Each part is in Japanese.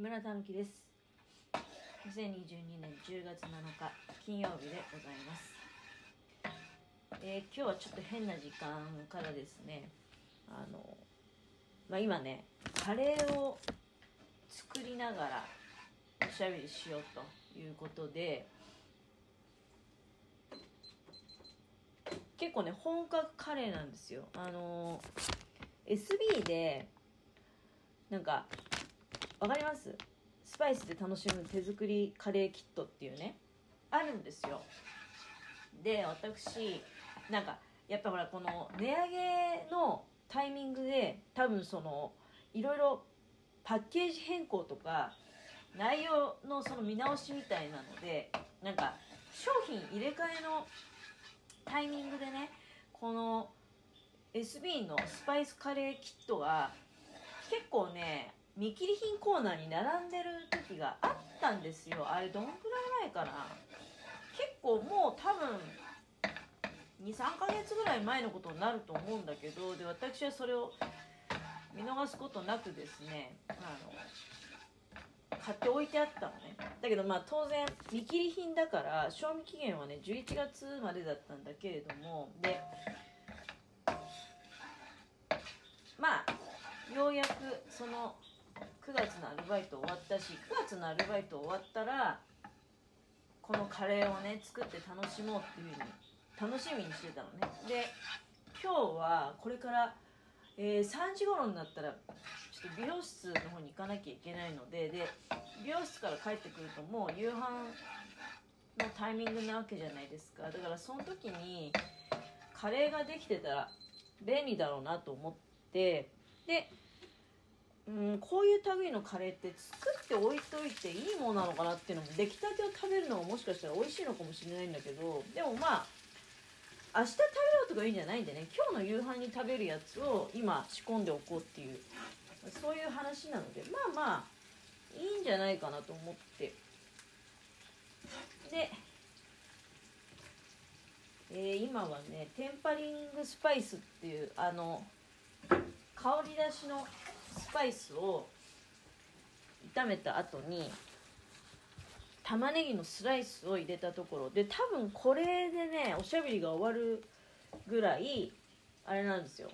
村たぬきです。2022年10月7日金曜日でございます、えー今日はちょっと変な時間からですねあの、まあ、今ねカレーを作りながらおしゃべりしようということで結構ね本格カレーなんですよ。あの SB でなんかわかります？スパイスで楽しむ手作りカレーキットっていうね。あるんですよ。で私なんかやっぱほらこの値上げのタイミングで多分そのいろいろパッケージ変更とか内容のその見直しみたいなのでなんか商品入れ替えのタイミングでねこの SB のスパイスカレーキットが結構ね見切り品コーナーに並んでる時があったんですよ。あれどんくらい前かな？結構もう多分23ヶ月ぐらい前のことになると思うんだけどで私はそれを見逃すことなくですねあの買っておいてあったのね。だけどまあ当然見切り品だから賞味期限はね11月までだったんだけれどもでまあようやくその9月のアルバイト終わったし9月のアルバイト終わったらこのカレーをね作って楽しもうっていうふうに楽しみにしてたのね。で今日はこれから、えー3時頃になったらちょっと美容室の方に行かなきゃいけないのでで美容室から帰ってくるともう夕飯のタイミングなわけじゃないですか。だからその時にカレーができてたら便利だろうなと思ってでうん、こういう類のカレーって作って置いといていいものなのかなっていうのも出来たてを食べるのがもしかしたら美味しいのかもしれないんだけどでもまあ明日食べようとかいいんじゃないんでね今日の夕飯に食べるやつを今仕込んでおこうっていうそういう話なのでまあまあいいんじゃないかなと思って。で、えー今はねテンパリングスパイスっていうあの香り出しのスパイスを炒めた後に玉ねぎのスライスを入れたところで多分これでねおしゃべりが終わるぐらいあれなんですよ。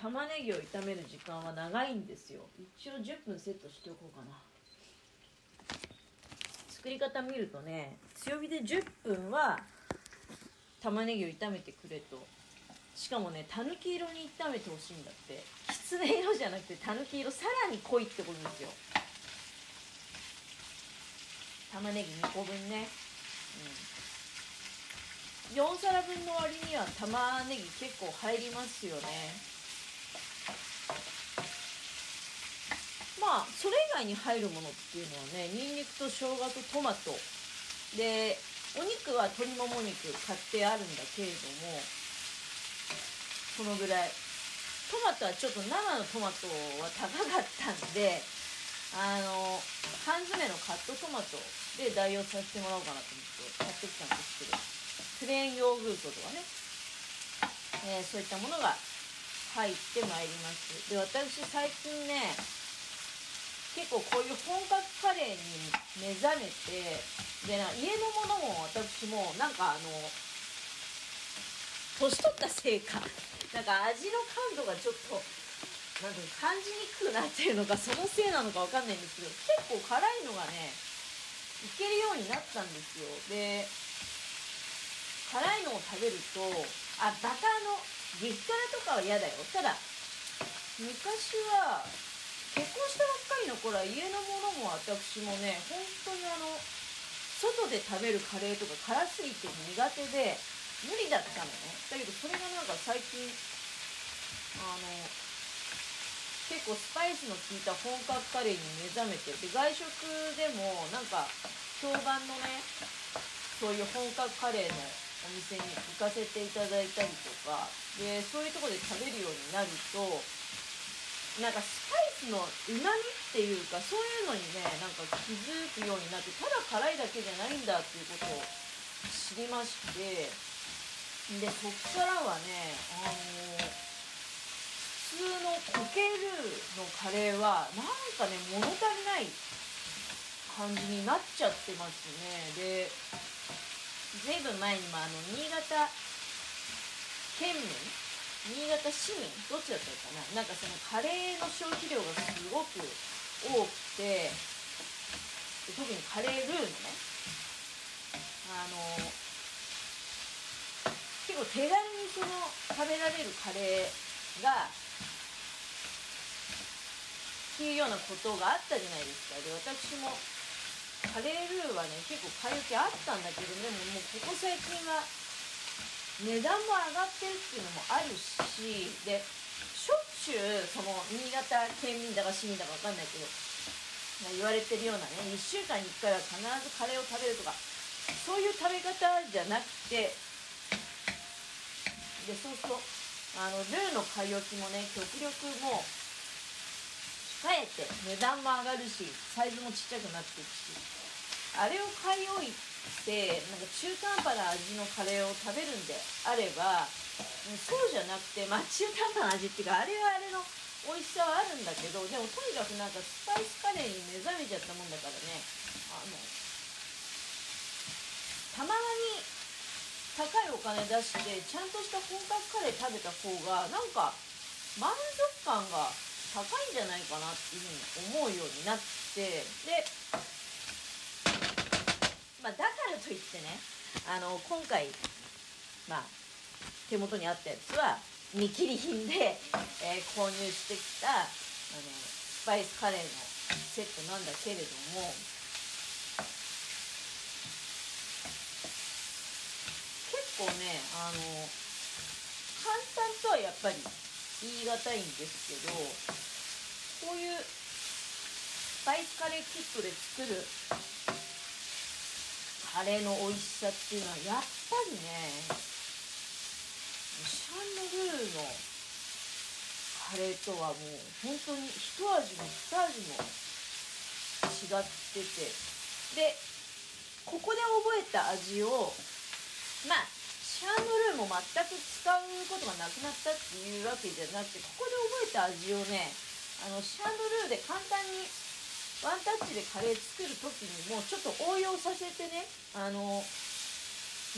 玉ねぎを炒める時間は長いんですよ。一応10分セットしておこうかな。作り方見るとね強火で10分は玉ねぎを炒めてくれと。しかもねたぬき色に炒めてほしいんだって。きつね色じゃなくてたぬき色さらに濃いってことですよ。玉ねぎ2個分ね、うん、4皿分の割には玉ねぎ結構入りますよね。まあそれ以外に入るものっていうのはねにんにくと生姜とトマト。でお肉は鶏もも肉買ってあるんだけれどもこのぐらい。トマトはちょっと生のトマトは高かったんであの缶詰のカットトマトで代用させてもらおうかなと思って買ってきたんですけどプレーンヨーグルトとかね、えーそういったものが入ってまいります。で私最近ね結構こういう本格カレーに目覚めてでな家のものも私もなんかあの年取ったせいか。なんか味の感度がちょっとなんていう感じにくくなってるのかそのせいなのかわかんないんですけど結構辛いのがねいけるようになったんですよ。で辛いのを食べるとあバターの激辛とかは嫌だよ。ただ昔は結婚したばっかりの頃は家のものも私もね本当にあの外で食べるカレーとか辛すぎて苦手で無理だったのね。だけどそれがなんか最近あの結構スパイスの効いた本格カレーに目覚めてで外食でもなんか評判のねそういう本格カレーのお店に行かせていただいたりとか。でそういうとこで食べるようになるとなんかスパイスのうまみっていうかそういうのにねなんか気づくようになってただ辛いだけじゃないんだっていうことを知りまして。でそっからはねあの普通のコケルーのカレーはなんかね物足りない感じになっちゃってますね。でずいぶん前にもあの新潟県民新潟市民どっちだったかな？なんかそのカレーの消費量がすごく多くて特にカレールーのね。あの結構手軽にその食べられるカレーがっていうようなことがあったじゃないですか。で私もカレールーはね結構買い受けあったんだけどでももうここ最近は値段も上がってるっていうのもあるしでしょっちゅうその新潟県民だか市民だか分かんないけど言われてるようなね1週間に1回は必ずカレーを食べるとかそういう食べ方じゃなくてでそうするとあのルーの買い置きもね極力もう控えて値段も上がるしサイズもちっちゃくなっていくし。あれを買い置いてなんか中途半端な味のカレーを食べるんであればそうじゃなくてまあ中途半端な味っていうかあれはあれの美味しさはあるんだけどでもとにかくなんかスパイスカレーに目覚めちゃったもんだからね。あのたまに高いお金出してちゃんとした本格カレー食べた方がなんか満足感が高いんじゃないかなっていうふうに思うようになってでまあだからといってねあの今回まあ手元にあったやつは見切り品で、えー、購入してきたあのスパイスカレーのセットなんだけれども構ねあの簡単とはやっぱり言い難いんですけどこういうスパイスカレーキットで作るカレーの美味しさっていうのはやっぱりねシャンノルーのカレーとはもう本当に一味も二味も違ってて。でここで覚えた味をまあャンドルも全く使うことがなくなったっていうわけじゃなくてここで覚えた味をねあのシャンドルーで簡単にワンタッチでカレー作る時にもちょっと応用させてねあの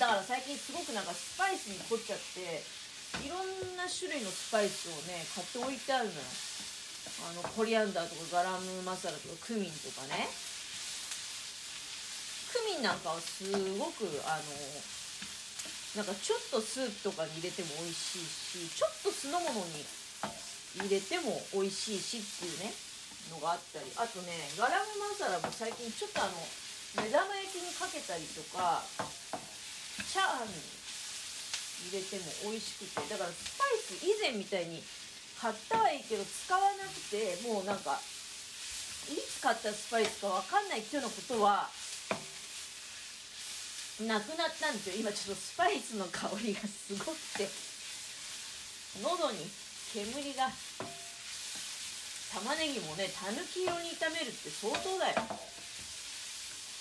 だから最近すごくなんかスパイスに凝っちゃっていろんな種類のスパイスをね買っておいてあるのよ。あのコリアンダーとかガラムマサラとかクミンとかね。クミンなんかはすごくあのなんかちょっとスープとかに入れても美味しいしちょっと酢の物に入れても美味しいしっていうねのがあったり。あとねガラムマサラも最近ちょっとあの目玉焼きにかけたりとかチャーハンに入れても美味しくて。だからスパイス以前みたいに買ったはいいけど使わなくてもうなんかいつ買ったスパイスか分かんないっていうようなことはなくなったんですよ。今ちょっとスパイスの香りがすごくて。喉に煙が玉ねぎもねたぬき色に炒めるって相当だよ。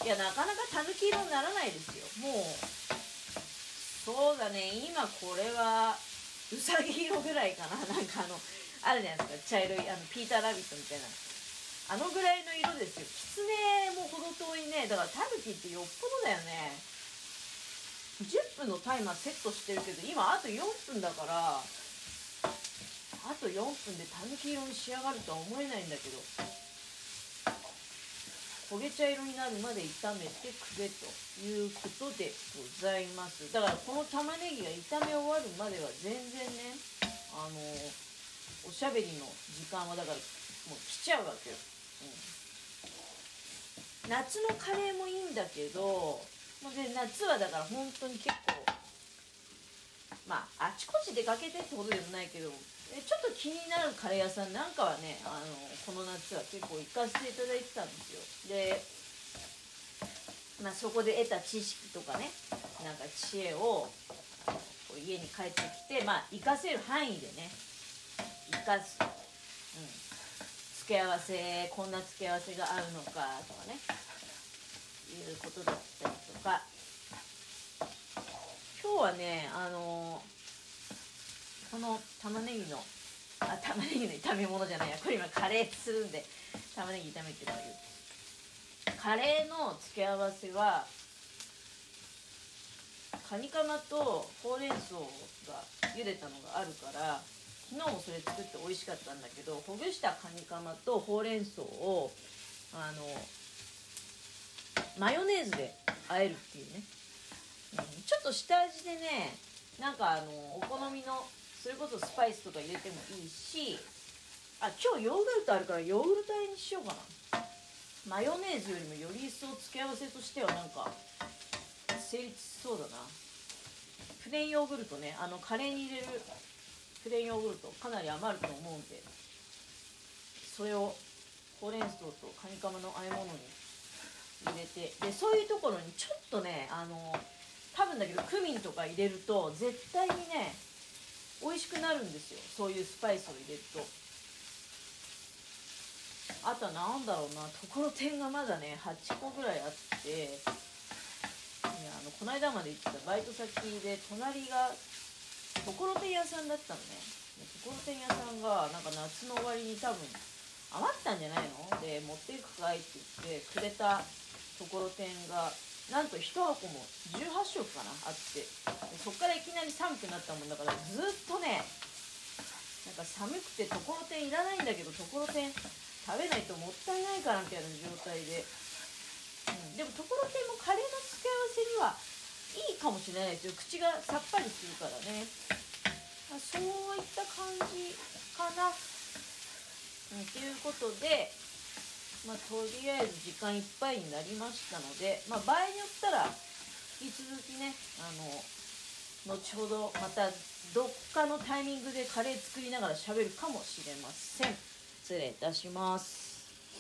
いやなかなかたぬき色にならないですよ。もうそうだね。今これはうさぎ色ぐらいかな。なんかあのあるじゃないですか。茶色いあのピーターラビットみたいな。あのぐらいの色ですよ。キツネも程遠いね。だからタヌキってよっぽどだよね。10分のタイマーセットしてるけど今あと4分だからあと4分でたぬき色に仕上がるとは思えないんだけど焦げ茶色になるまで炒めてくれということでございます。だからこの玉ねぎが炒め終わるまでは全然ねあのおしゃべりの時間はだからもう来ちゃうわけよ、うん、夏のカレーもいいんだけどで夏はだから本当に結構まああちこち出かけてってことでもないけどえちょっと気になるカレー屋さんなんかはねあのこの夏は結構行かせていただいてたんですよ。でまあそこで得た知識とかねなんか知恵を家に帰ってきてまあ活かせる範囲でね生かす、うん、付け合わせこんな付け合わせが合うのかとかねいうことだったりとか。今日はねあのこの玉ねぎのあ玉ねぎの炒め物じゃないや。これ今カレーするんで玉ねぎ炒めてるんだけど。カレーの付け合わせはカニカマとほうれん草が茹でたのがあるから昨日もそれ作って美味しかったんだけどほぐしたカニカマとほうれん草をあのマヨネーズで和えるっていうね、うん、ちょっと下味でねなんかあのお好みのそれこそスパイスとか入れてもいいしあ今日ヨーグルトあるからヨーグルトあえにしようかな。マヨネーズよりもより一層付け合わせとしてはなんか成立しそうだな。プレーンヨーグルトね。あのカレーに入れるプレーンヨーグルトかなり余ると思うんでそれをほうれん草とカニカマの和え物に入れてでそういうところにちょっとねあの多分だけどクミンとか入れると絶対にね美味しくなるんですよ。そういうスパイスを入れると。あとは何だろうなところてんがまだね8個ぐらいあっていやあのこの間まで行ってたバイト先で隣がところてん屋さんだったのね。ところてん屋さんがなんか夏の終わりに多分余ったんじゃないの？で持っていくかいって言ってくれたところてんがなんと1箱も18食かなあって。そっからいきなり寒くなったもんだからずっとねなんか寒くてところてんいらないんだけどところてん食べないともったいないからみたいな状態で、うん、でもところてんもカレーの付け合わせにはいいかもしれないですよ。口がさっぱりするからね。そういった感じかな、うん、ということでまあ、とりあえず時間いっぱいになりましたので、まあ、場合によったら引き続きねあの後ほどまたどっかのタイミングでカレー作りながら喋るかもしれません。失礼いたします。